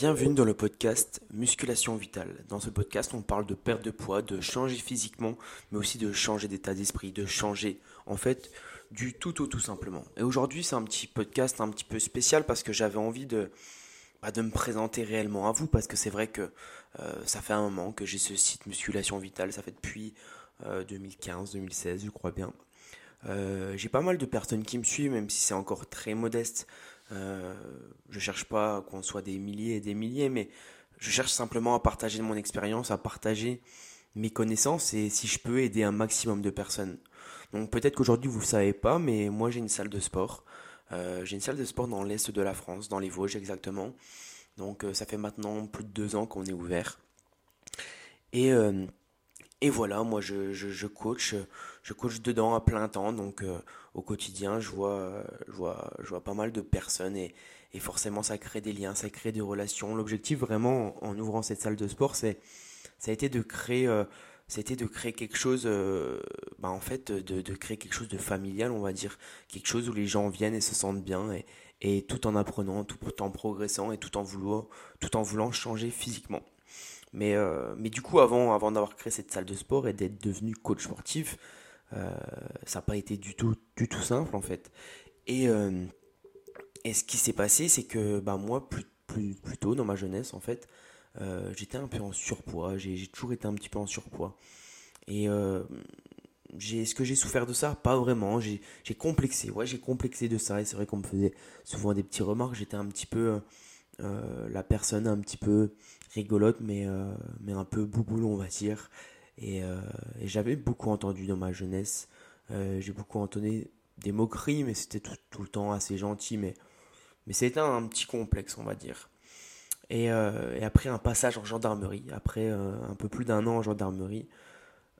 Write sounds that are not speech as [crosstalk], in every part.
Bienvenue dans le podcast Musculation Vitale. Dans ce podcast, on parle de perte de poids, de changer physiquement, mais aussi de changer d'état d'esprit, de changer en fait du tout au tout simplement. Et aujourd'hui, c'est un petit podcast un petit peu spécial parce que j'avais envie de, bah, de me présenter réellement à vous parce que c'est vrai que euh, ça fait un moment que j'ai ce site Musculation Vitale, ça fait depuis 2015, euh, 2016, je crois bien. Euh, j'ai pas mal de personnes qui me suivent, même si c'est encore très modeste. Euh, je cherche pas qu'on soit des milliers et des milliers, mais je cherche simplement à partager mon expérience, à partager mes connaissances et si je peux aider un maximum de personnes. Donc peut-être qu'aujourd'hui vous ne savez pas, mais moi j'ai une salle de sport. Euh, j'ai une salle de sport dans l'est de la France, dans les Vosges exactement. Donc ça fait maintenant plus de deux ans qu'on est ouvert. Et et voilà, moi je, je, coach, je coach dedans à plein temps, donc euh, au quotidien je vois, je, vois, je vois pas mal de personnes et, et forcément ça crée des liens, ça crée des relations. L'objectif vraiment en, ouvrant cette salle de sport, c'est ça a été de créer, euh, c'était de créer quelque chose, euh, bah, en fait de, créer quelque chose de familial, on va dire, quelque chose où les gens viennent et se sentent bien et, et tout en apprenant, tout en progressant et tout en voulant, tout en voulant changer physiquement. Mais, euh, mais du coup, avant, avant d'avoir créé cette salle de sport et d'être devenu coach sportif, euh, ça n'a pas été du tout, du tout simple en fait. Et, euh, et ce qui s'est passé, c'est que bah, moi, plus, plus, plus tôt dans ma jeunesse, en fait, j'étais un peu en surpoids. J'ai toujours été un petit peu en surpoids. Et est-ce que j'ai souffert de ça? Pas vraiment. J'ai complexé. Ouais, j'ai complexé de ça. Et c'est vrai qu'on me faisait souvent des petits remarques. J'étais un petit peu euh, la personne un petit peu rigolote, mais, euh, mais un peu bouboule, on va dire. Et, euh, j'avais beaucoup entendu dans ma jeunesse. J'ai beaucoup entendu des moqueries, mais c'était tout, le temps assez gentil. Mais, mais c'était un, petit complexe, on va dire. Et, après un passage en gendarmerie, après un peu plus d'un an en gendarmerie,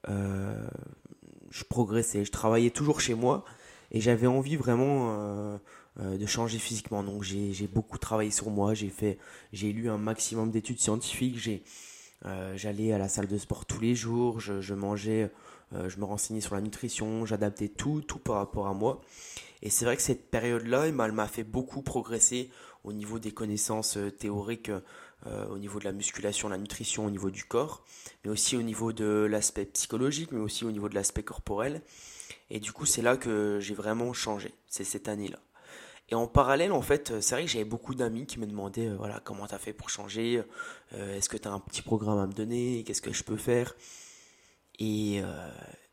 je progressais. Je travaillais toujours chez moi et j'avais envie vraiment euh, de changer physiquement. Donc j'ai beaucoup travaillé sur moi, j'ai fait, j'ai lu un maximum d'études scientifiques, euh, j'allais à la salle de sport tous les jours, je, mangeais, euh, je me renseignais sur la nutrition, j'adaptais tout, tout par rapport à moi. Et c'est vrai que cette période-là, elle m'a fait beaucoup progresser au niveau des connaissances théoriques, au niveau de la musculation, la nutrition, au niveau du corps, mais aussi au niveau de l'aspect psychologique, mais aussi au niveau de l'aspect corporel. Et du coup, c'est là que j'ai vraiment changé, c'est cette année-là. Et en parallèle, en fait, c'est vrai que j'avais beaucoup d'amis qui me demandaient, euh, voilà, comment t'as fait pour changer euh, Est-ce que t'as un petit programme à me donner Qu'est-ce que je peux faire? Euh,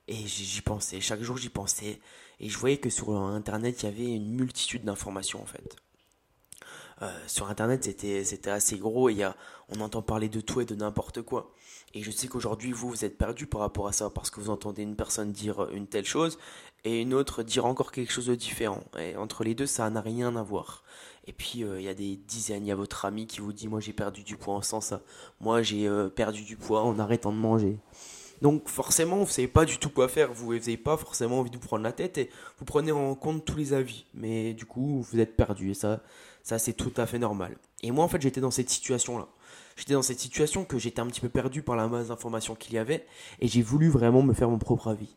et j'y pensais, chaque jour j'y pensais. Et je voyais que sur Internet, il y avait une multitude d'informations, en fait. Sur Internet, c'était, c'était assez gros et y a, on entend parler de tout et de n'importe quoi. Et je sais qu'aujourd'hui, vous, vous êtes perdu par rapport à ça parce que vous entendez une personne dire une telle chose et une autre dire encore quelque chose de différent. Et entre les deux, ça n'a rien à voir. Et puis, euh, il y a des dizaines, il y a votre ami qui vous dit Moi, j'ai perdu du poids en sens ça. Moi, j'ai euh, perdu du poids en arrêtant de manger. Donc, forcément, vous ne savez pas du tout quoi faire. Vous n'avez pas forcément envie de vous prendre la tête et vous prenez en compte tous les avis. Mais du coup, vous êtes perdu. Et ça, ça c'est tout à fait normal. Et moi, en fait, j'étais dans cette situation-là. J'étais dans cette situation que j'étais un petit peu perdu par la masse d'informations qu'il y avait et j'ai voulu vraiment me faire mon propre avis.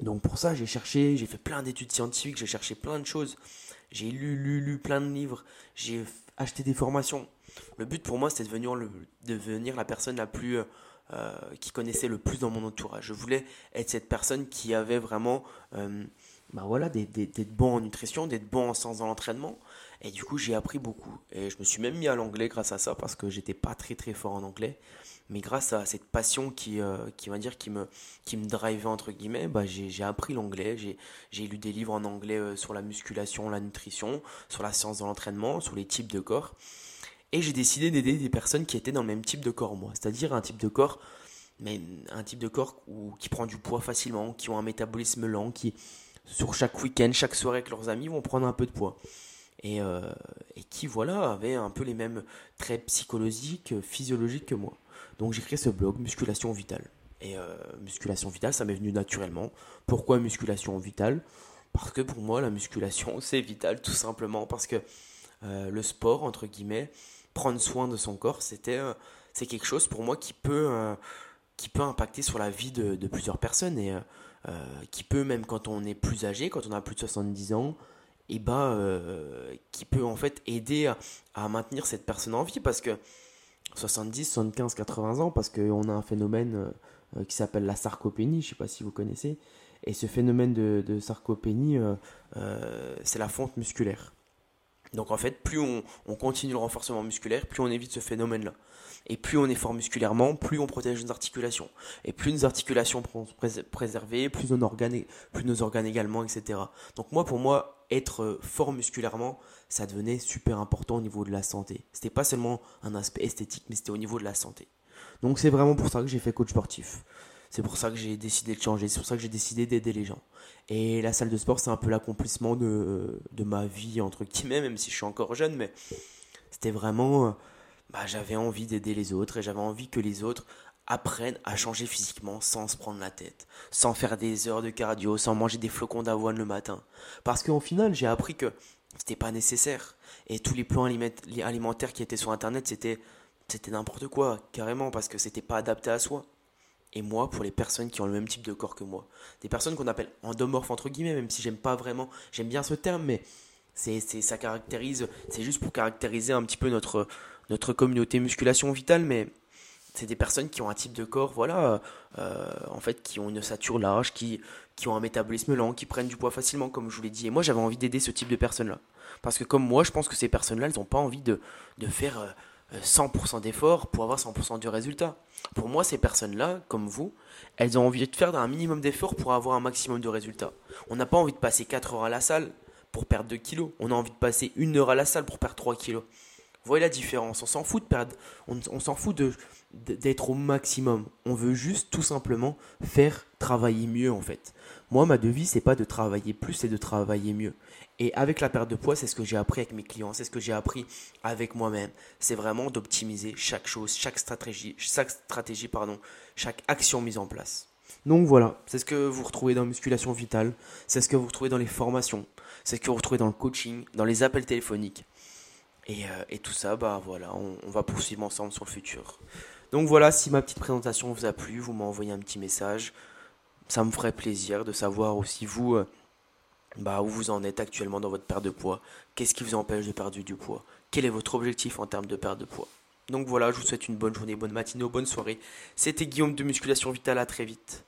Donc pour ça, j'ai cherché, j'ai fait plein d'études scientifiques, j'ai cherché plein de choses. J'ai lu, lu, lu plein de livres, j'ai acheté des formations. Le but pour moi, c'était de devenir, la personne la plus euh, qui connaissait le plus dans mon entourage. Je voulais être cette personne qui avait vraiment euh, bah voilà, d'être bon en nutrition, d'être bon en sens dans l'entraînement. Et du coup, j'ai appris beaucoup. Et je me suis même mis à l'anglais grâce à ça parce que j'étais pas très très fort en anglais mais grâce à cette passion qui, euh, qui va dire qui me qui me drivait entre guillemets bah j'ai appris l'anglais j'ai lu des livres en anglais euh, sur la musculation la nutrition sur la science de l'entraînement sur les types de corps et j'ai décidé d'aider des personnes qui étaient dans le même type de corps moi c'est-à-dire un type de corps mais un type de corps où, qui prend du poids facilement qui ont un métabolisme lent qui sur chaque week-end chaque soirée avec leurs amis vont prendre un peu de poids et, euh, qui voilà avaient un peu les mêmes traits psychologiques physiologiques que moi donc j'ai créé ce blog Musculation Vitale. Et euh, Musculation Vitale, ça m'est venu naturellement. Pourquoi Musculation Vitale? Parce que pour moi, la musculation, [laughs] c'est vital, tout simplement. Parce que euh, le sport, entre guillemets, prendre soin de son corps, c'était, euh, c'est quelque chose pour moi qui peut, qui peut impacter sur la vie de, plusieurs personnes. Et qui peut, même quand on est plus âgé, quand on a plus de 70 ans, et bah, qui peut en fait aider à, maintenir cette personne en vie parce que 70, 75, 80 ans, parce qu'on a un phénomène qui s'appelle la sarcopénie, je ne sais pas si vous connaissez, et ce phénomène de, sarcopénie, c'est la fonte musculaire. Donc en fait, plus on, continue le renforcement musculaire, plus on évite ce phénomène-là. Et plus on est fort musculairement, plus on protège nos articulations. Et plus nos articulations sont préservées, plus nos organes, plus nos organes également, etc. Donc moi, pour moi, être fort musculairement, ça devenait super important au niveau de la santé. C'était pas seulement un aspect esthétique, mais c'était au niveau de la santé. Donc c'est vraiment pour ça que j'ai fait coach sportif. C'est pour ça que j'ai décidé de changer, c'est pour ça que j'ai décidé d'aider les gens. Et la salle de sport, c'est un peu l'accomplissement de, de ma vie, entre guillemets, même si je suis encore jeune, mais c'était vraiment, bah, j'avais envie d'aider les autres et j'avais envie que les autres apprennent à changer physiquement sans se prendre la tête, sans faire des heures de cardio, sans manger des flocons d'avoine le matin. Parce qu'au final, j'ai appris que c'était pas nécessaire. Et tous les plans alimentaires qui étaient sur internet, c'était c'était n'importe quoi, carrément, parce que c'était pas adapté à soi et moi pour les personnes qui ont le même type de corps que moi. Des personnes qu'on appelle endomorphes entre guillemets, même si j'aime pas vraiment, j'aime bien ce terme, mais c'est, ça caractérise, c'est juste pour caractériser un petit peu notre, notre communauté musculation vitale, mais c'est des personnes qui ont un type de corps, voilà, euh, en fait, qui ont une ossature large, qui, qui ont un métabolisme lent, qui prennent du poids facilement, comme je vous l'ai dit. Et moi, j'avais envie d'aider ce type de personnes-là. Parce que comme moi, je pense que ces personnes-là, elles n'ont pas envie de, de faire... Euh, 100% d'efforts pour avoir 100% du résultat. Pour moi, ces personnes-là, comme vous, elles ont envie de faire un minimum d'efforts pour avoir un maximum de résultats. On n'a pas envie de passer 4 heures à la salle pour perdre 2 kilos. On a envie de passer 1 heure à la salle pour perdre 3 kilos. Voyez la différence On s'en fout de perdre, on, s'en fout d'être au maximum. On veut juste tout simplement faire travailler mieux en fait. Moi, ma devise, c'est pas de travailler plus, c'est de travailler mieux. Et avec la perte de poids, c'est ce que j'ai appris avec mes clients, c'est ce que j'ai appris avec moi-même. C'est vraiment d'optimiser chaque chose, chaque stratégie, chaque stratégie, pardon, chaque action mise en place. Donc voilà, c'est ce que vous retrouvez dans Musculation Vitale, c'est ce que vous retrouvez dans les formations, c'est ce que vous retrouvez dans le coaching, dans les appels téléphoniques. Et, euh, tout ça, bah voilà, on, va poursuivre ensemble sur le futur. Donc voilà, si ma petite présentation vous a plu, vous m'envoyez un petit message. Ça me ferait plaisir de savoir aussi vous. Euh, bah, où vous en êtes actuellement dans votre perte de poids, qu'est-ce qui vous empêche de perdre du poids, quel est votre objectif en termes de perte de poids? Donc voilà, je vous souhaite une bonne journée, bonne matinée, bonne soirée. C'était Guillaume de Musculation Vitale, à très vite.